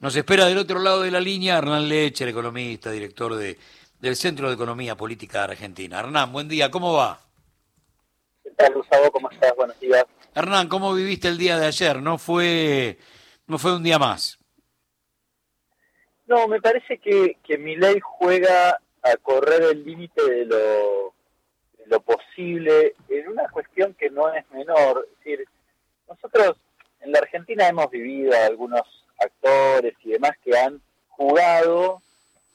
Nos espera del otro lado de la línea Hernán Leche, el economista, director de, del Centro de Economía Política de Argentina. Hernán, buen día, ¿cómo va? ¿Qué tal, Gustavo? ¿Cómo estás? Buenos días. Hernán, ¿cómo viviste el día de ayer? ¿No fue, no fue un día más? No, me parece que, que mi ley juega a correr el límite de lo, de lo posible en una cuestión que no es menor. Es decir, nosotros en la Argentina hemos vivido algunos actores y demás que han jugado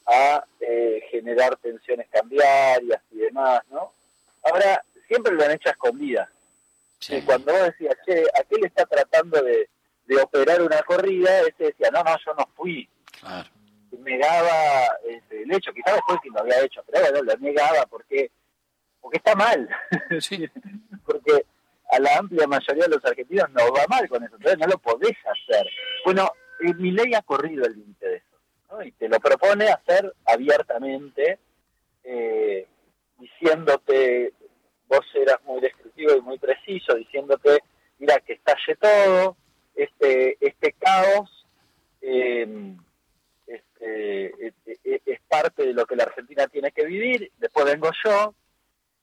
a eh, generar tensiones cambiarias y demás, ¿no? Ahora, siempre lo han hecho a escondidas. Y cuando vos decías, che, aquel está tratando de, de operar una corrida, ese decía, no, no, yo no fui. Claro. Negaba este, el hecho, quizás después que lo había hecho, pero bueno, lo negaba porque, porque está mal. Sí. porque a la amplia mayoría de los argentinos no va mal con eso, entonces no lo podés hacer. Bueno, eh, mi ley ha corrido el límite de eso, ¿no? y te lo propone hacer abiertamente, eh, diciéndote, vos eras muy descriptivo y muy preciso, diciéndote, mira, que estalle todo, este, este caos eh, este, este, e- es parte de lo que la Argentina tiene que vivir, después vengo yo.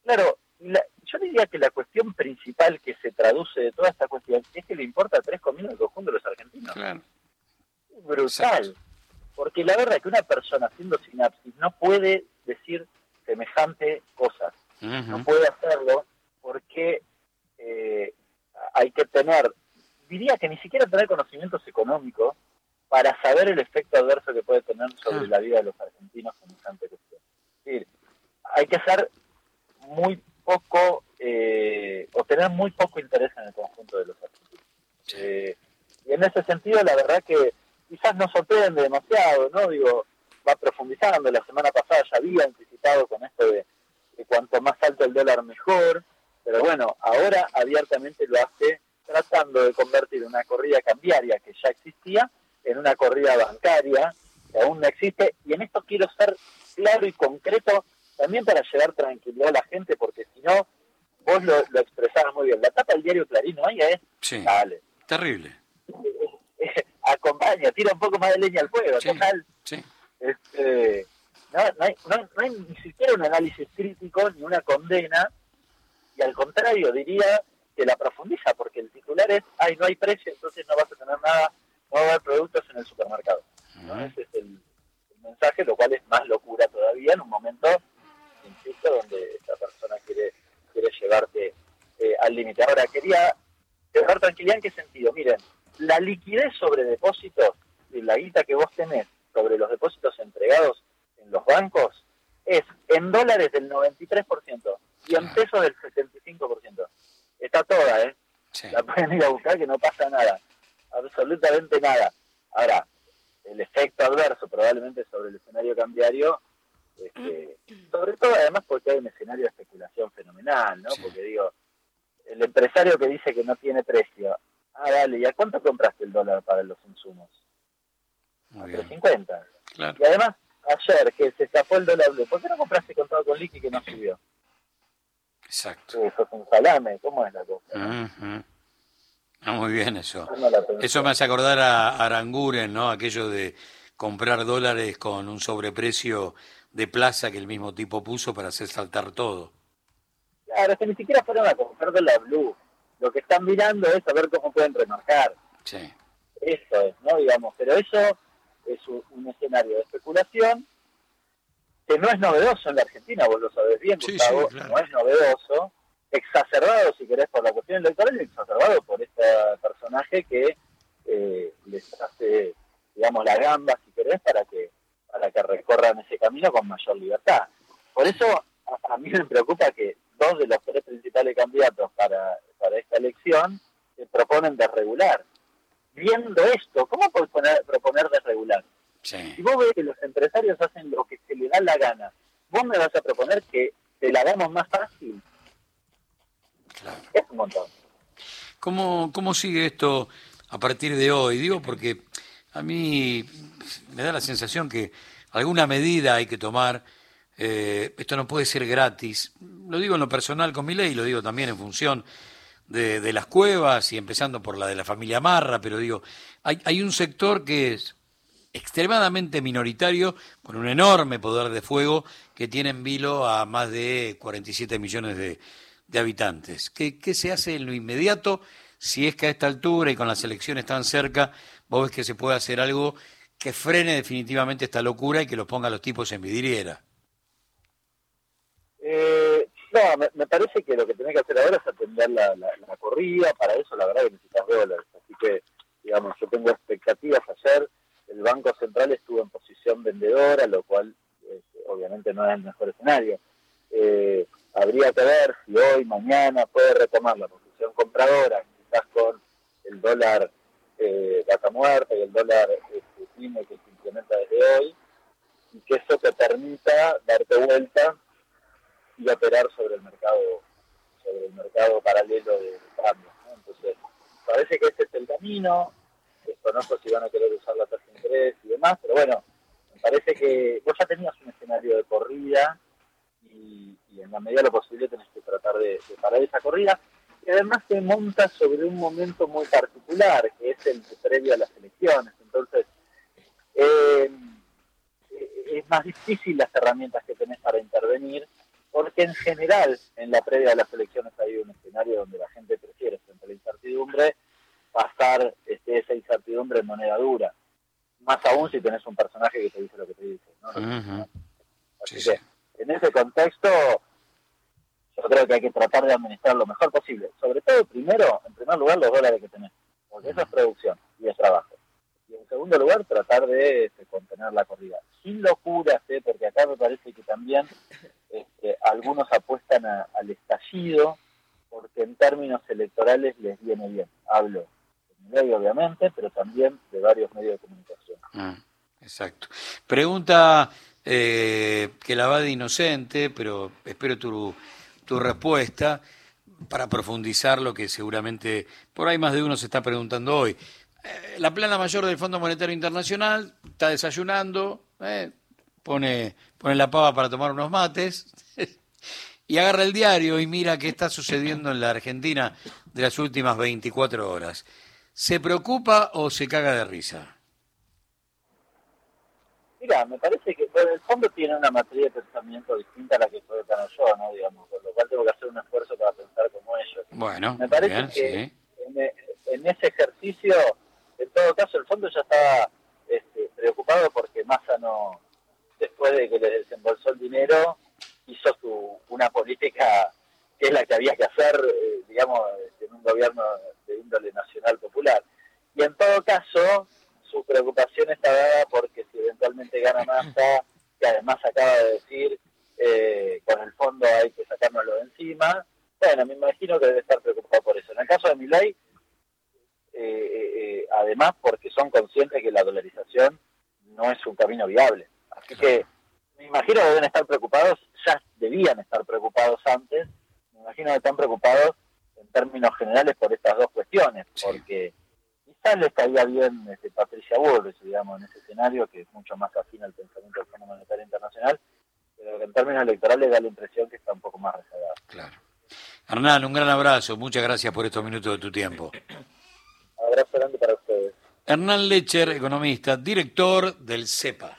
Claro, la- yo diría que la cuestión principal que se traduce de toda esta cuestión es que le importa tres comidas al conjunto de los argentinos. Claro. Brutal. Exacto. Porque la verdad es que una persona haciendo sinapsis no puede decir semejante cosas. No puede hacerlo porque eh, hay que tener, diría que ni siquiera tener conocimientos económicos para saber el efecto adverso que puede tener sobre Ah. la vida de los argentinos semejante cuestión. Es decir, hay que ser muy poco, eh, o tener muy poco interés en el conjunto de los argentinos. Eh, y en ese sentido, la verdad que quizás no sorprende demasiado, ¿no? Digo, va profundizando. La semana pasada ya había anticipado con esto de, de cuanto más alto el dólar mejor, pero bueno, ahora abiertamente lo hace tratando de convertir una corrida cambiaria que ya existía en una corrida bancaria que aún no existe. Y en esto quiero ser claro y concreto también para llevar tranquilidad a la gente, porque si no, vos lo, lo expresabas muy bien. La tapa del diario Clarín hoy es, Sí, dale, terrible. Tira un poco más de leña al fuego. Sí. Total, Sí. este, no, no, hay, no, no hay ni siquiera un análisis crítico ni una condena, y al contrario, diría que la profundiza, porque el titular es, ay, no hay precio, entonces no vas a tener nada, no va a haber productos en el supermercado. ¿no? Ese es el, el mensaje, lo cual es más locura todavía en un momento, insisto, donde esta persona quiere, quiere llevarte eh, al límite. Ahora, quería dejar tranquilidad en qué sentido. Miren, la liquidez sobre depósitos, y la guita que vos tenés sobre los depósitos entregados en los bancos, es en dólares del 93% y en Claro. pesos del 75%. Está toda, ¿eh? Sí. la pueden ir a buscar que no pasa nada, absolutamente nada. Ahora, el efecto adverso probablemente sobre el escenario cambiario, este, sobre todo además porque hay un escenario de especulación fenomenal, ¿no? Sí. Porque digo, el empresario que dice que no tiene precio, ah, dale, ¿y a cuánto compraste el dólar para los insumos? Muy A bien. 350. Claro. Y además, ayer que se escapó el dólar blue, ¿por qué no compraste contado con liqui que no subió? Exacto. Eso es un salame, ¿cómo es la cosa? Ujú. Ah, muy bien eso. No. Eso me hace acordar a Aranguren, ¿no? Aquello de comprar dólares con un sobreprecio de plaza que el mismo tipo puso para hacer saltar todo. Claro, que ni siquiera fueron a comprar de la Blue. Lo que están mirando es a ver cómo pueden remarcar. Sí. Eso es, ¿no? Digamos, pero eso es un, un escenario de especulación que no es novedoso en la Argentina, vos lo sabés bien, Sí, Gustavo, sí, claro. no es novedoso, exacerbado, si querés, por la cuestión electoral y exacerbado por este personaje que eh, les hace, digamos, la gamba, si querés, para que para que recorran ese camino con mayor libertad. Por eso a, a mí me preocupa que dos de los tres principales candidatos para, para esta elección proponen desregular. Viendo esto, ¿cómo puedes poner- proponer desregular? Si Sí. vos ves que los empresarios hacen lo que se les da la gana, vos me vas a proponer que te la damos más fácil. Claro. Es un montón. ¿Cómo, ¿Cómo sigue esto a partir de hoy? Digo, porque a mí me da la sensación que alguna medida hay que tomar. eh, esto no puede ser gratis. Lo digo en lo personal con mi ley, lo digo también en función de, de las cuevas y empezando por la de la familia Marra, pero digo, hay, hay un sector que es extremadamente minoritario, con un enorme poder de fuego, que tiene en vilo a más de 47 millones de, habitantes. ¿Qué, ¿Qué, se hace en lo inmediato? Si es que a esta altura y con las elecciones tan cerca, vos ves que se puede hacer algo que frene definitivamente esta locura y que los ponga a los tipos en vidriera. Eh, no, me, parece que lo que tenés que hacer ahora es atender la, la, corrida, para eso la verdad que necesitas dólares, así que, digamos, yo tengo expectativas ayer, el Banco Central estuvo en posición vendedora, lo cual este, obviamente no es el mejor escenario. Eh, habría que ver si hoy, mañana puede retomar la posición compradora, quizás con el dólar eh, muerta y el dólar este, que se implementa desde hoy, y que eso te permita darte vuelta y operar sobre el mercado sobre el mercado paralelo de, cambio. Entonces, parece que este es el camino, desconozco si van a querer usar la tasa de interés y demás, pero bueno, me parece que vos ya tenías un escenario de corrida y, en la medida de lo posible tenés que tratar de, parar esa corrida, y además se monta sobre un momento muy particular, que es el previo a las elecciones. Entonces, eh, es más difícil las herramientas que tenés para intervenir en general en la previa de las elecciones hay un escenario donde la gente prefiere, frente a la incertidumbre, pasar este, esa incertidumbre en moneda dura. Más aún si tenés un personaje que te dice lo que te dice. Así que en ese contexto yo creo que hay que tratar de administrar lo mejor posible. Sobre todo, primero, en primer lugar, los dólares que tenés, porque eso es producción y es trabajo. Y en segundo lugar, tratar de este, contener la corrida. Sin locuras, ¿eh? porque acá me parece que también este, algunos apuestan al estallido porque en términos electorales les viene bien. Hablo de medio, obviamente, pero también de varios medios de comunicación. Ah, exacto. Pregunta eh, que la va de inocente, pero espero tu, tu respuesta para profundizar lo que seguramente por ahí más de uno se está preguntando hoy. Eh, la plana mayor del Fondo Monetario Internacional está desayunando, eh, pone, pone la pava para tomar unos mates y agarra el diario y mira qué está sucediendo en la Argentina de las últimas 24 horas. ¿Se preocupa o se caga de risa? Mira, me parece que el fondo tiene una materia de pensamiento distinta a la que puedo tener yo, ¿no? Digamos, por lo cual tengo que hacer un esfuerzo para pensar como ellos. Bueno, me parece que en, en, ese ejercicio, en todo caso, el fondo ya estaba este, preocupado porque Massa no, después de que le desembolsó el dinero, hizo su, una política que es la que había que hacer, eh, digamos, en un gobierno de índole nacional popular. Y en todo caso, su preocupación está dada porque si eventualmente gana Massa, que además acaba de decir, eh, con el fondo hay que sacárnoslo de encima, bueno, me imagino que debe estar preocupado por eso. En el caso de Milay, eh, además porque son conscientes que la dolarización no es un camino viable. Así que me imagino que deben estar preocupados, ya debían estar preocupados antes, me imagino que están preocupados en términos generales por estas dos cuestiones, porque quizás les caía bien este, Patricia Bullrich, digamos, en ese escenario, que es mucho más afín al pensamiento del Fondo Monetario Internacional, pero que en términos electorales da la impresión que está un poco más rezagado. Claro. Hernán, un gran abrazo, muchas gracias por estos minutos de tu tiempo. Abrazo grande para ustedes. Hernán Lecher, economista, director del CEPA.